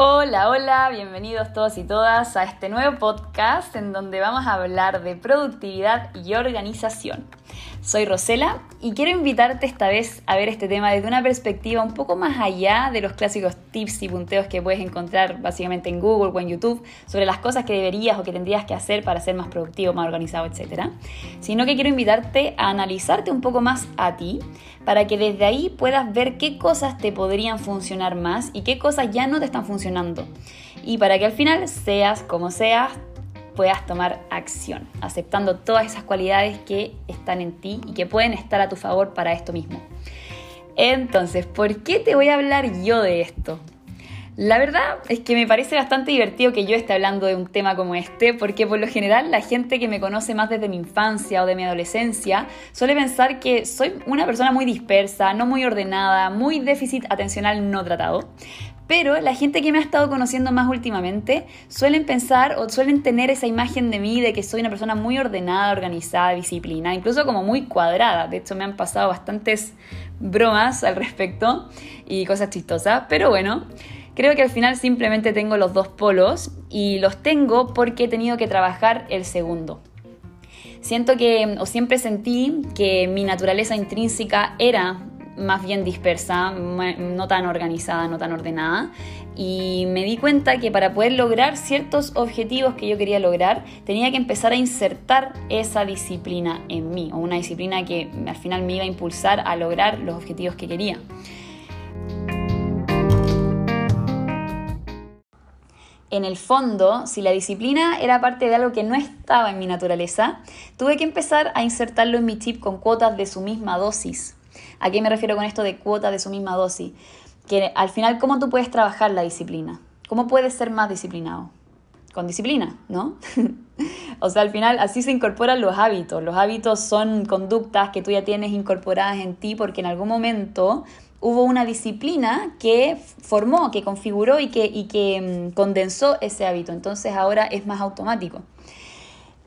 Hola, hola, bienvenidos todos y todas a este nuevo podcast en donde vamos a hablar de productividad y organización. Soy Rosela y quiero invitarte esta vez a ver este tema desde una perspectiva un poco más allá de los clásicos tips y punteos que puedes encontrar básicamente en Google o en YouTube sobre las cosas que deberías o que tendrías que hacer para ser más productivo, más organizado, etc. Sino que quiero invitarte a analizarte un poco más a ti para que desde ahí puedas ver qué cosas te podrían funcionar más y qué cosas ya no te están funcionando. Y para que al final seas como seas, puedas tomar acción, aceptando todas esas cualidades que están en ti y que pueden estar a tu favor para esto mismo. Entonces, ¿por qué te voy a hablar yo de esto? La verdad es que me parece bastante divertido que yo esté hablando de un tema como este, porque por lo general la gente que me conoce más desde mi infancia o de mi adolescencia suele pensar que soy una persona muy dispersa, no muy ordenada, muy déficit atencional no tratado. Pero la gente que me ha estado conociendo más últimamente suelen pensar o suelen tener esa imagen de mí de que soy una persona muy ordenada, organizada, disciplinada, incluso como muy cuadrada. De hecho, me han pasado bastantes bromas al respecto y cosas chistosas. Pero bueno, creo que al final simplemente tengo los dos polos y los tengo porque he tenido que trabajar el segundo. Siento que, o siempre sentí que mi naturaleza intrínseca era más bien dispersa, no tan organizada, no tan ordenada. Y me di cuenta que para poder lograr ciertos objetivos que yo quería lograr, tenía que empezar a insertar esa disciplina en mí, o una disciplina que al final me iba a impulsar a lograr los objetivos que quería. En el fondo, si la disciplina era parte de algo que no estaba en mi naturaleza, tuve que empezar a insertarlo en mi chip con cuotas de su misma dosis. ¿A qué me refiero con esto de cuota de su misma dosis? Que al final, ¿cómo tú puedes trabajar la disciplina? ¿Cómo puedes ser más disciplinado? Con disciplina, ¿no? o sea, al final así se incorporan los hábitos. Los hábitos son conductas que tú ya tienes incorporadas en ti porque en algún momento hubo una disciplina que formó, que configuró y que, y que mm, condensó ese hábito. Entonces ahora es más automático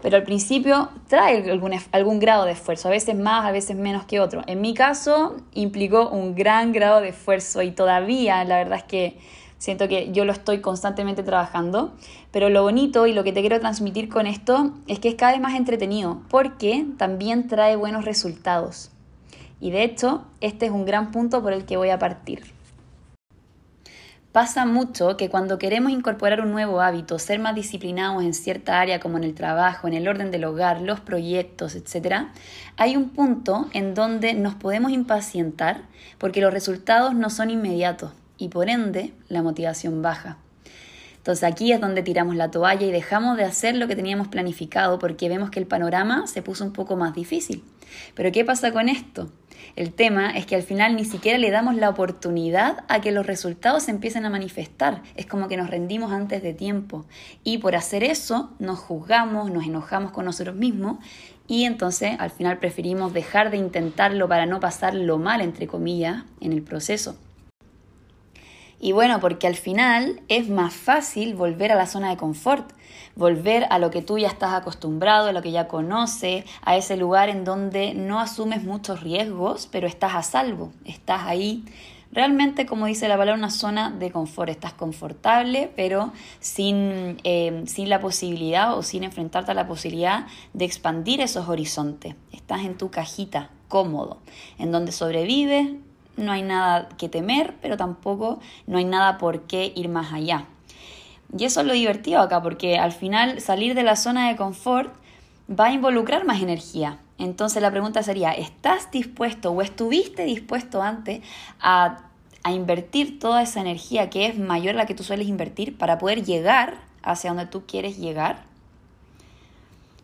pero al principio trae algún, algún, grado de esfuerzo, a veces más, a veces menos que otro. En mi caso implicó un gran grado de esfuerzo y todavía la verdad es que siento que yo lo estoy constantemente trabajando, pero lo bonito y lo que te quiero transmitir con esto es que es cada vez más entretenido porque también trae buenos resultados. Y de hecho, este es un gran punto por el que voy a partir. Pasa mucho que cuando queremos incorporar un nuevo hábito, ser más disciplinados en cierta área como en el trabajo, en el orden del hogar, los proyectos, etc., hay un punto en donde nos podemos impacientar porque los resultados no son inmediatos y por ende la motivación baja. Entonces aquí es donde tiramos la toalla y dejamos de hacer lo que teníamos planificado porque vemos que el panorama se puso un poco más difícil. Pero ¿qué pasa con esto? El tema es que al final ni siquiera le damos la oportunidad a que los resultados se empiecen a manifestar. Es como que nos rendimos antes de tiempo. Y por hacer eso nos juzgamos, nos enojamos con nosotros mismos y entonces al final preferimos dejar de intentarlo para no pasarlo mal, entre comillas, en el proceso. Y bueno, porque al final es más fácil volver a la zona de confort, volver a lo que tú ya estás acostumbrado, a lo que ya conoces, a ese lugar en donde no asumes muchos riesgos, pero estás a salvo, estás ahí. Realmente, como dice la palabra, una zona de confort. Estás confortable, pero sin, eh, sin la posibilidad o sin enfrentarte a la posibilidad de expandir esos horizontes. Estás en tu cajita, cómodo, en donde sobrevives, no hay nada que temer, pero tampoco no hay nada por qué ir más allá. Y eso es lo divertido acá, porque al final salir de la zona de confort va a involucrar más energía. Entonces la pregunta sería, ¿estás dispuesto o estuviste dispuesto antes a, a invertir toda esa energía que es mayor a la que tú sueles invertir para poder llegar hacia donde tú quieres llegar?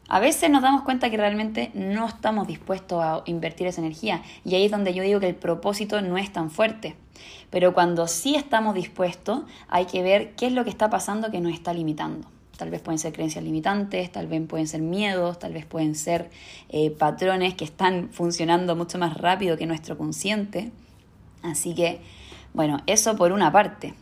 A veces nos damos cuenta que realmente no estamos dispuestos a invertir esa energía y ahí es donde yo digo que el propósito no es tan fuerte. Pero cuando sí estamos dispuestos, hay que ver qué es lo que está pasando que nos está limitando. Tal vez pueden ser creencias limitantes, tal vez pueden ser miedos, tal vez pueden ser eh, patrones que están funcionando mucho más rápido que nuestro consciente. Así que, bueno, eso por una parte.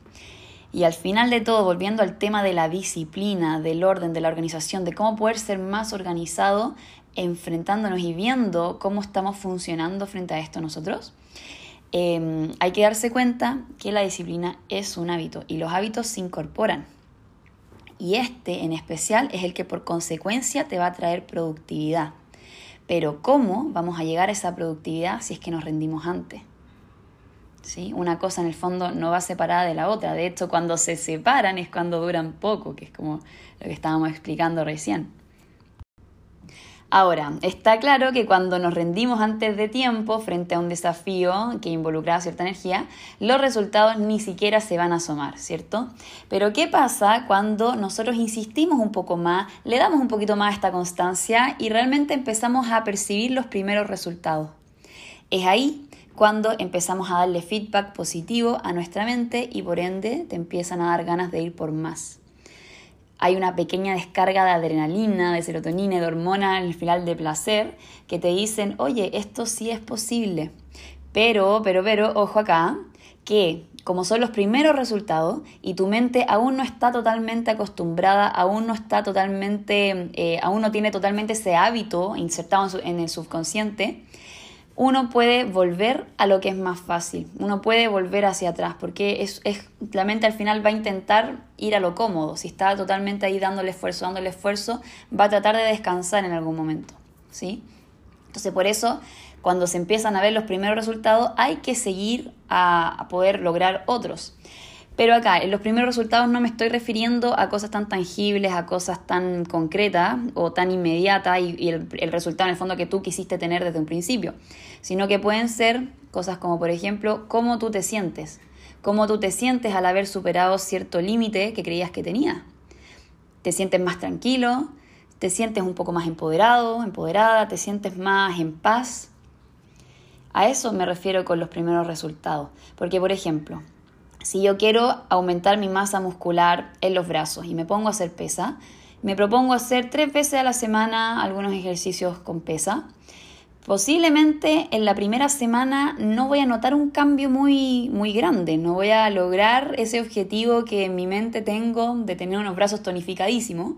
Y al final de todo, volviendo al tema de la disciplina, del orden, de la organización, de cómo poder ser más organizado, enfrentándonos y viendo cómo estamos funcionando frente a esto nosotros, em, hay que darse cuenta que la disciplina es un hábito y los hábitos se incorporan. Y este en especial es el que por consecuencia te va a traer productividad. Pero ¿cómo vamos a llegar a esa productividad si es que nos rendimos antes? ¿Sí? Una cosa en el fondo no va separada de la otra. De hecho, cuando se separan es cuando duran poco, que es como lo que estábamos explicando recién. Ahora, está claro que cuando nos rendimos antes de tiempo frente a un desafío que involucraba cierta energía, los resultados ni siquiera se van a asomar, ¿cierto? Pero ¿qué pasa cuando nosotros insistimos un poco más, le damos un poquito más a esta constancia y realmente empezamos a percibir los primeros resultados? Es ahí cuando empezamos a darle feedback positivo a nuestra mente y por ende te empiezan a dar ganas de ir por más hay una pequeña descarga de adrenalina, de serotonina y de hormona en el final de placer que te dicen, oye, esto sí es posible. Pero, pero, pero, ojo acá, que como son los primeros resultados y tu mente aún no está totalmente acostumbrada, aún no está totalmente, eh, aún no tiene totalmente ese hábito insertado en el subconsciente, uno puede volver a lo que es más fácil, uno puede volver hacia atrás, porque es, la mente al final va a intentar ir a lo cómodo, si está totalmente ahí dándole esfuerzo, dándole esfuerzo, va a tratar de descansar en algún momento, ¿sí? Entonces por eso, cuando se empiezan a ver los primeros resultados, hay que seguir a poder lograr otros. Pero acá, en los primeros resultados no me estoy refiriendo a cosas tan tangibles, a cosas tan concretas o tan inmediatas y, el, el, resultado en el fondo que tú quisiste tener desde un principio, sino que pueden ser cosas como, por ejemplo, cómo tú te sientes, cómo tú te sientes al haber superado cierto límite que creías que tenías. Te sientes más tranquilo, te sientes un poco más empoderado, empoderada, te sientes más en paz. A eso me refiero con los primeros resultados, porque, por ejemplo, si yo quiero aumentar mi masa muscular en los brazos y me pongo a hacer pesa, me propongo hacer tres veces a la semana algunos ejercicios con pesa. Posiblemente en la primera semana no voy a notar un cambio muy, muy grande, no voy a lograr ese objetivo que en mi mente tengo de tener unos brazos tonificadísimos,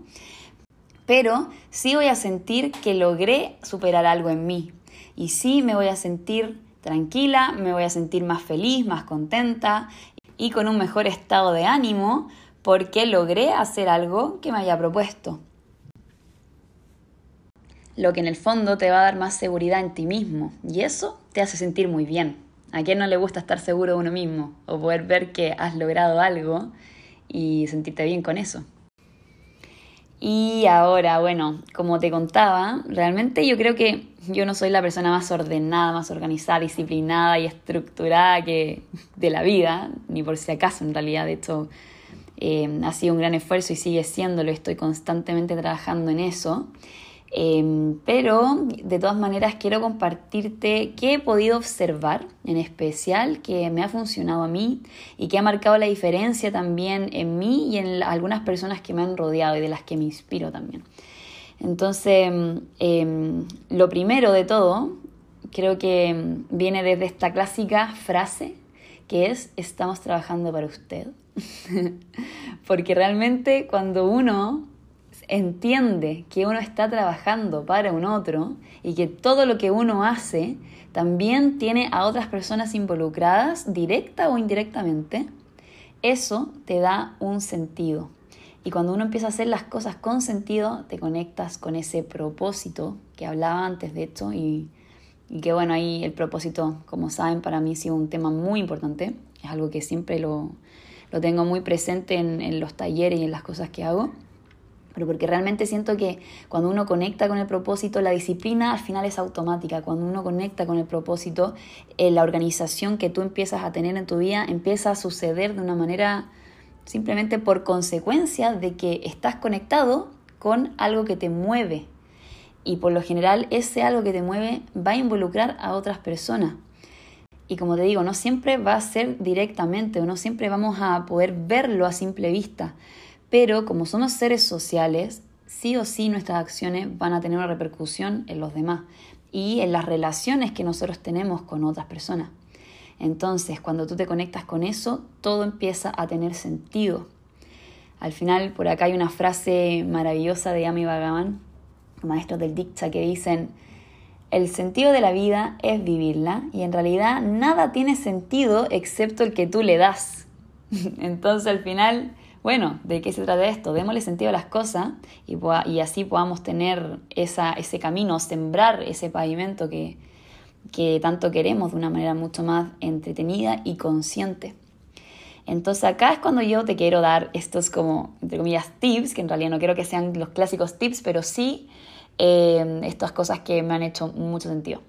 pero sí voy a sentir que logré superar algo en mí y sí me voy a sentir tranquila, me voy a sentir más feliz, más contenta y con un mejor estado de ánimo porque logré hacer algo que me haya propuesto. Lo que en el fondo te va a dar más seguridad en ti mismo y eso te hace sentir muy bien. ¿A quién no le gusta estar seguro de uno mismo o poder ver que has logrado algo y sentirte bien con eso? Y ahora, bueno, como te contaba, realmente yo creo que yo no soy la persona más ordenada, más organizada, disciplinada y estructurada que de la vida, ni por si acaso en realidad. De hecho, eh, ha sido un gran esfuerzo y sigue siéndolo, estoy constantemente trabajando en eso. Em, pero de todas maneras quiero compartirte qué he podido observar en especial que me ha funcionado a mí y que ha marcado la diferencia también en mí y en algunas personas que me han rodeado y de las que me inspiro también. Entonces, em, lo primero de todo, creo que viene desde esta clásica frase que es estamos trabajando para usted. Porque realmente cuando uno entiende que uno está trabajando para un otro y que todo lo que uno hace también tiene a otras personas involucradas, directa o indirectamente, eso te da un sentido. Y cuando uno empieza a hacer las cosas con sentido, te conectas con ese propósito que hablaba antes de esto y, y que bueno, ahí el propósito, como saben, para mí ha sido un tema muy importante. Es algo que siempre lo, lo tengo muy presente en, en los talleres y en las cosas que hago pero porque realmente siento que cuando uno conecta con el propósito, la disciplina al final es automática. Cuando uno conecta con el propósito, eh, la organización que tú empiezas a tener en tu vida empieza a suceder de una manera simplemente por consecuencia de que estás conectado con algo que te mueve. Y por lo general ese algo que te mueve va a involucrar a otras personas. Y como te digo, no siempre va a ser directamente o no siempre vamos a poder verlo a simple vista. Pero como somos seres sociales, sí o sí nuestras acciones van a tener una repercusión en los demás y en las relaciones que nosotros tenemos con otras personas. Entonces, cuando tú te conectas con eso, todo empieza a tener sentido. Al final, por acá hay una frase maravillosa de Ami Bhagavan, maestros del Diksha, que dicen, el sentido de la vida es vivirla y en realidad nada tiene sentido excepto el que tú le das. Entonces al final, bueno, ¿de qué se trata esto? Démosle sentido a las cosas y, así podamos tener ese camino, sembrar ese pavimento que, tanto queremos de una manera mucho más entretenida y consciente. Entonces acá es cuando yo te quiero dar estos como, entre comillas, tips, que en realidad no quiero que sean los clásicos tips, pero sí eh, estas cosas que me han hecho mucho sentido.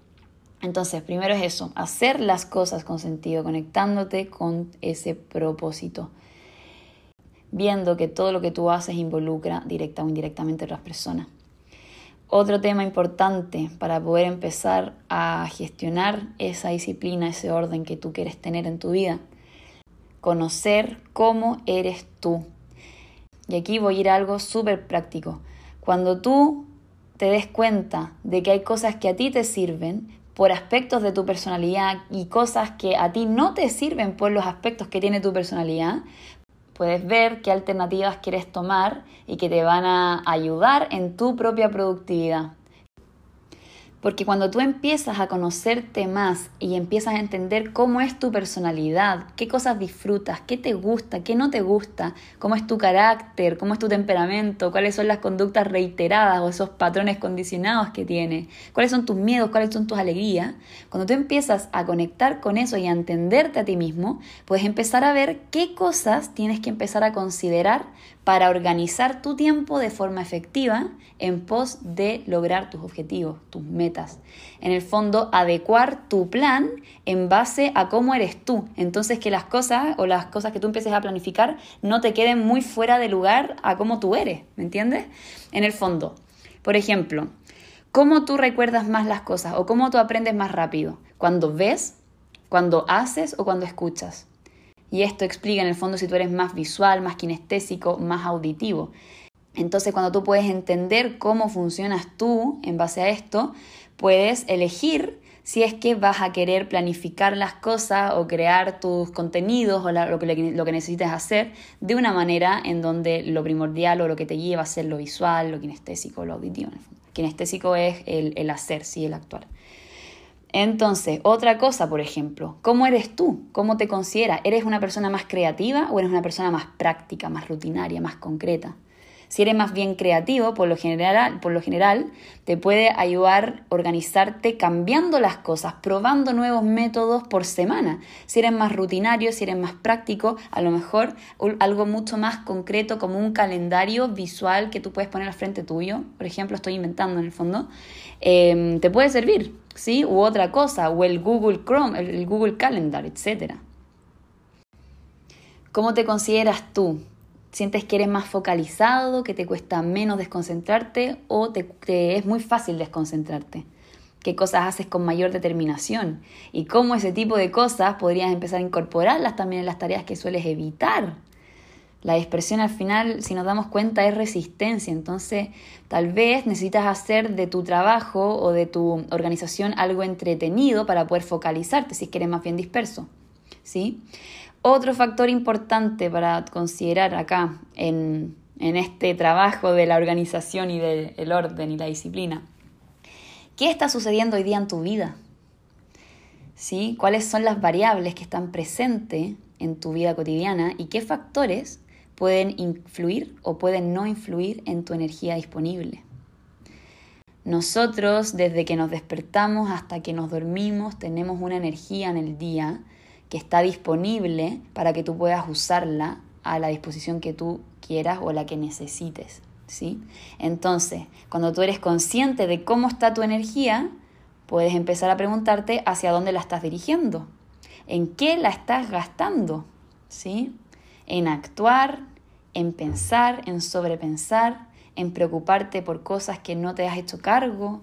Entonces, primero es eso, hacer las cosas con sentido, conectándote con ese propósito, viendo que todo lo que tú haces involucra directa o indirectamente a otras personas. Otro tema importante para poder empezar a gestionar esa disciplina, ese orden que tú quieres tener en tu vida, conocer cómo eres tú. Y aquí voy a ir a algo súper práctico. Cuando tú te des cuenta de que hay cosas que a ti te sirven por aspectos de tu personalidad y cosas que a ti no te sirven por los aspectos que tiene tu personalidad, puedes ver qué alternativas quieres tomar y que te van a ayudar en tu propia productividad. Porque cuando tú empiezas a conocerte más y empiezas a entender cómo es tu personalidad, qué cosas disfrutas, qué te gusta, qué no te gusta, cómo es tu carácter, cómo es tu temperamento, cuáles son las conductas reiteradas o esos patrones condicionados que tienes, cuáles son tus miedos, cuáles son tus alegrías, cuando tú empiezas a conectar con eso y a entenderte a ti mismo, puedes empezar a ver qué cosas tienes que empezar a considerar para organizar tu tiempo de forma efectiva en pos de lograr tus objetivos, tus metas. En el fondo, adecuar tu plan en base a cómo eres tú. Entonces, que las cosas o las cosas que tú empieces a planificar no te queden muy fuera de lugar a cómo tú eres, ¿me entiendes? En el fondo, por ejemplo, ¿cómo tú recuerdas más las cosas o cómo tú aprendes más rápido? ¿Cuando ves? ¿Cuando haces o cuando escuchas? Y esto explica en el fondo si tú eres más visual, más kinestésico, más auditivo. Entonces cuando tú puedes entender cómo funcionas tú en base a esto, puedes elegir si es que vas a querer planificar las cosas o crear tus contenidos o lo, que, lo que necesites hacer de una manera en donde lo primordial o lo que te lleva a ser lo visual, lo kinestésico, lo auditivo. Kinestésico es el, el hacer, sí, el actuar. Entonces, otra cosa, por ejemplo, ¿cómo eres tú? ¿Cómo te consideras? ¿Eres una persona más creativa o eres una persona más práctica, más rutinaria, más concreta? Si eres más bien creativo, por lo general, por lo general te puede ayudar a organizarte cambiando las cosas, probando nuevos métodos por semana. Si eres más rutinario, si eres más práctico, a lo mejor algo mucho más concreto como un calendario visual que tú puedes poner al frente tuyo, por ejemplo, estoy inventando en el fondo, em, te puede servir, ¿sí? U otra cosa, o el Google Chrome, el Google Calendar, etc. ¿Cómo te consideras tú? Sientes que eres más focalizado, que te cuesta menos desconcentrarte o te, es muy fácil desconcentrarte. ¿Qué cosas haces con mayor determinación? Y cómo ese tipo de cosas podrías empezar a incorporarlas también en las tareas que sueles evitar. La dispersión al final, si nos damos cuenta, es resistencia. Entonces, tal vez necesitas hacer de tu trabajo o de tu organización algo entretenido para poder focalizarte si es que eres más bien disperso. ¿Sí? Otro factor importante para considerar acá en, este trabajo de la organización y del orden y la disciplina. ¿Qué está sucediendo hoy día en tu vida? ¿Sí? ¿Cuáles son las variables que están presentes en tu vida cotidiana y qué factores pueden influir o pueden no influir en tu energía disponible? Nosotros, desde que nos despertamos hasta que nos dormimos, tenemos una energía en el día que está disponible para que tú puedas usarla a la disposición que tú quieras o la que necesites. ¿sí? Entonces, cuando tú eres consciente de cómo está tu energía, puedes empezar a preguntarte hacia dónde la estás dirigiendo, en qué la estás gastando, ¿sí? En actuar, en pensar, en sobrepensar, en preocuparte por cosas que no te has hecho cargo,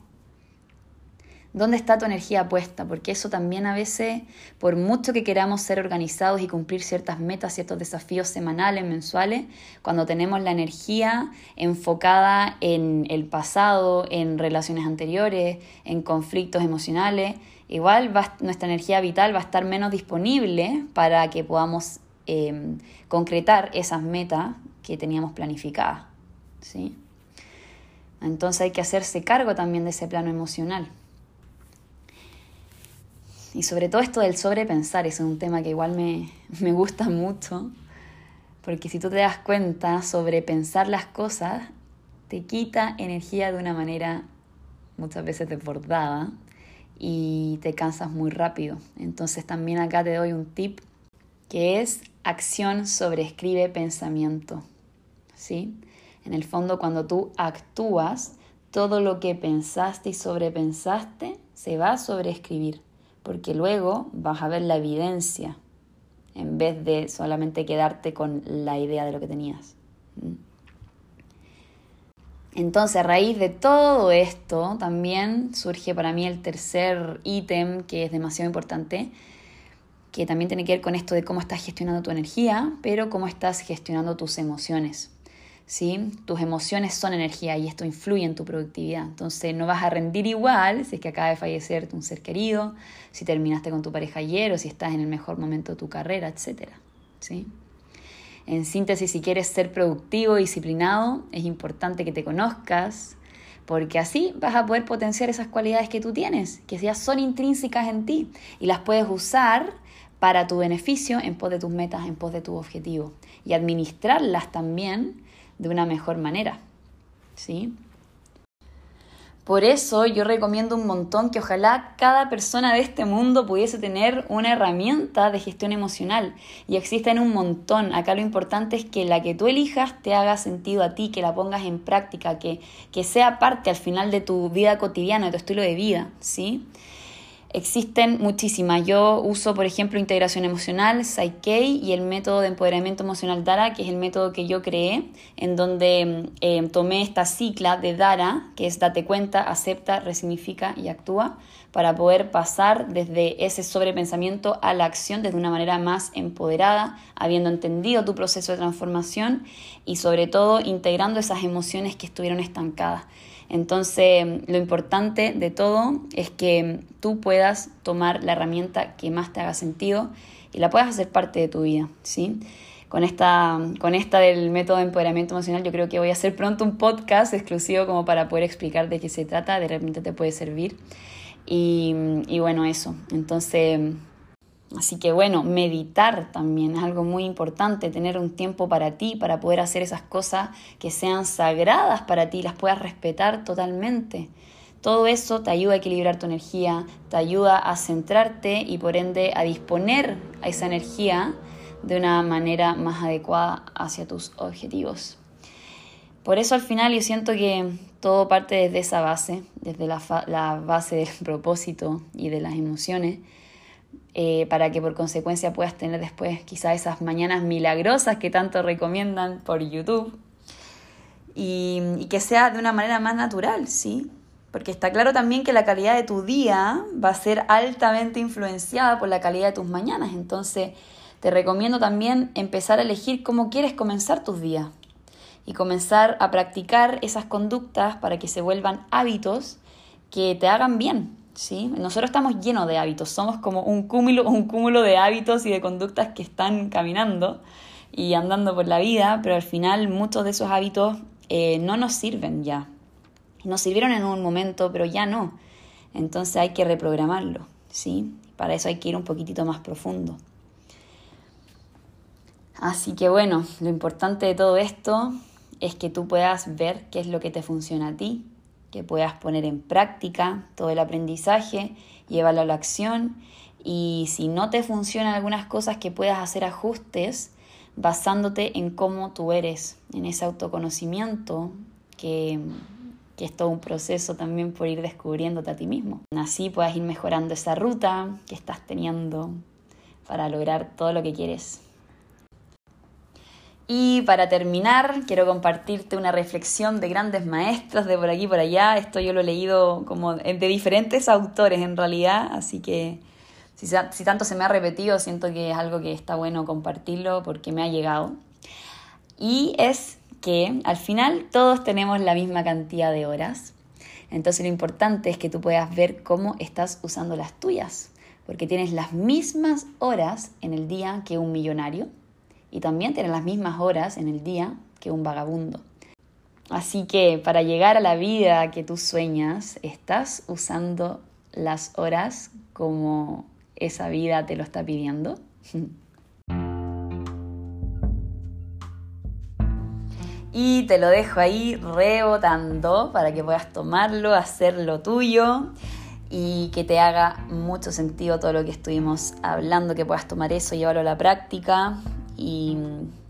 ¿Dónde está tu energía puesta? Porque eso también a veces, por mucho que queramos ser organizados y cumplir ciertas metas, ciertos desafíos semanales, mensuales, cuando tenemos la energía enfocada en el pasado, en relaciones anteriores, en conflictos emocionales, igual nuestra energía vital va a estar menos disponible para que podamos em, concretar esas metas que teníamos planificadas. ¿sí? Entonces hay que hacerse cargo también de ese plano emocional. Y sobre todo esto del sobrepensar, es un tema que igual me, me gusta mucho, porque si tú te das cuenta, sobrepensar las cosas te quita energía de una manera muchas veces desbordada y te cansas muy rápido. Entonces también acá te doy un tip que es acción sobreescribe pensamiento. ¿Sí? En el fondo cuando tú actúas, todo lo que pensaste y sobrepensaste se va a sobreescribir, porque luego vas a ver la evidencia en vez de solamente quedarte con la idea de lo que tenías. ¿Mm? Entonces, a raíz de todo esto, también surge para mí el tercer ítem que es demasiado importante, que también tiene que ver con esto de cómo estás gestionando tu energía, pero cómo estás gestionando tus emociones. ¿Sí? Tus emociones son energía y esto influye en tu productividad. Entonces no vas a rendir igual si es que acaba de fallecer un ser querido, si terminaste con tu pareja ayer o si estás en el mejor momento de tu carrera, etc. ¿sí? En síntesis, si quieres ser productivo, disciplinado, es importante que te conozcas, porque así vas a poder potenciar esas cualidades que tú tienes, que ya son intrínsecas en ti y las puedes usar para tu beneficio en pos de tus metas, en pos de tu objetivo y administrarlas también de una mejor manera. ¿Sí? Por eso yo recomiendo un montón que ojalá cada persona de este mundo pudiese tener una herramienta de gestión emocional. Y existen un montón. Acá lo importante es que la que tú elijas te haga sentido a ti, que la pongas en práctica, que, que sea parte al final de tu vida cotidiana, de tu estilo de vida. ¿sí? Existen muchísimas. Yo uso, por ejemplo, integración emocional, Psyche y el método de empoderamiento emocional Dara, que es el método que yo creé, en donde eh, tomé esta cicla de Dara, que es date cuenta, acepta, resignifica y actúa, para poder pasar desde ese sobrepensamiento a la acción desde una manera más empoderada, habiendo entendido tu proceso de transformación y sobre todo integrando esas emociones que estuvieron estancadas. Entonces, lo importante de todo es que tú puedas tomar la herramienta que más te haga sentido y la puedas hacer parte de tu vida, ¿sí? Con esta, con esta del método de empoderamiento emocional, yo creo que voy a hacer pronto un podcast exclusivo como para poder explicar de qué se trata, de repente te puede servir. Y, y bueno, eso. Entonces, Así que bueno, meditar también es algo muy importante, tener un tiempo para ti, para poder hacer esas cosas que sean sagradas para ti, las puedas respetar totalmente. Todo eso te ayuda a equilibrar tu energía, te ayuda a centrarte y por ende a disponer a esa energía de una manera más adecuada hacia tus objetivos. Por eso al final yo siento que todo parte desde esa base, desde la, la base del propósito y de las emociones eh, para que por consecuencia puedas tener después quizá esas mañanas milagrosas que tanto recomiendan por YouTube. Y, y, que sea de una manera más natural, ¿sí? Porque está claro también que la calidad de tu día va a ser altamente influenciada por la calidad de tus mañanas, entonces te recomiendo también empezar a elegir cómo quieres comenzar tus días y comenzar a practicar esas conductas para que se vuelvan hábitos que te hagan bien, ¿sí? Nosotros estamos llenos de hábitos, somos como un cúmulo, un cúmulo de hábitos y de conductas que están caminando y andando por la vida, pero al final muchos de esos hábitos eh, no nos sirven ya. Nos sirvieron en un momento, pero ya no. Entonces hay que reprogramarlo, ¿sí? Para eso hay que ir un poquitito más profundo. Así que bueno, lo importante de todo esto es que tú puedas ver qué es lo que te funciona a ti, que puedas poner en práctica todo el aprendizaje, llevarlo a la acción y si no te funcionan algunas cosas que puedas hacer ajustes basándote en cómo tú eres, en ese autoconocimiento que, que es todo un proceso también por ir descubriéndote a ti mismo. Así puedas ir mejorando esa ruta que estás teniendo para lograr todo lo que quieres. Y para terminar, quiero compartirte una reflexión de grandes maestros de por aquí y por allá. Esto yo lo he leído como de diferentes autores en realidad, así que si, si tanto se me ha repetido, siento que es algo que está bueno compartirlo porque me ha llegado. Y es que al final todos tenemos la misma cantidad de horas. Entonces lo importante es que tú puedas ver cómo estás usando las tuyas, porque tienes las mismas horas en el día que un millonario y también tienen las mismas horas en el día que un vagabundo. Así que para llegar a la vida que tú sueñas, estás usando las horas como esa vida te lo está pidiendo. Y te lo dejo ahí rebotando para que puedas tomarlo, hacerlo tuyo y que te haga mucho sentido todo lo que estuvimos hablando, que puedas tomar eso, llevarlo a la práctica y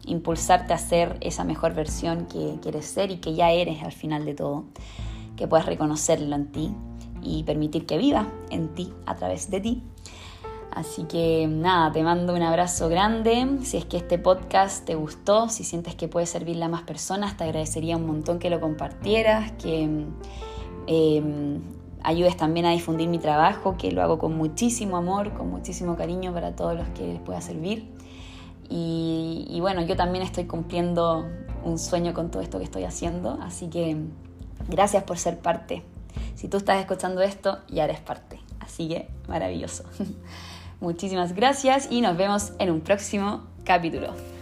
impulsarte a ser esa mejor versión que quieres ser y que ya eres al final de todo, que puedas reconocerlo en ti y permitir que viva en ti a través de ti. Así que nada, te mando un abrazo grande. Si es que este podcast te gustó, si sientes que puede servirle a más personas, te agradecería un montón que lo compartieras, que em, ayudes también a difundir mi trabajo, que lo hago con muchísimo amor, con muchísimo cariño para todos los que les pueda servir. Y, bueno, yo también estoy cumpliendo un sueño con todo esto que estoy haciendo, así que gracias por ser parte. Si tú estás escuchando esto, ya eres parte. Así que maravilloso. Muchísimas gracias y nos vemos en un próximo capítulo.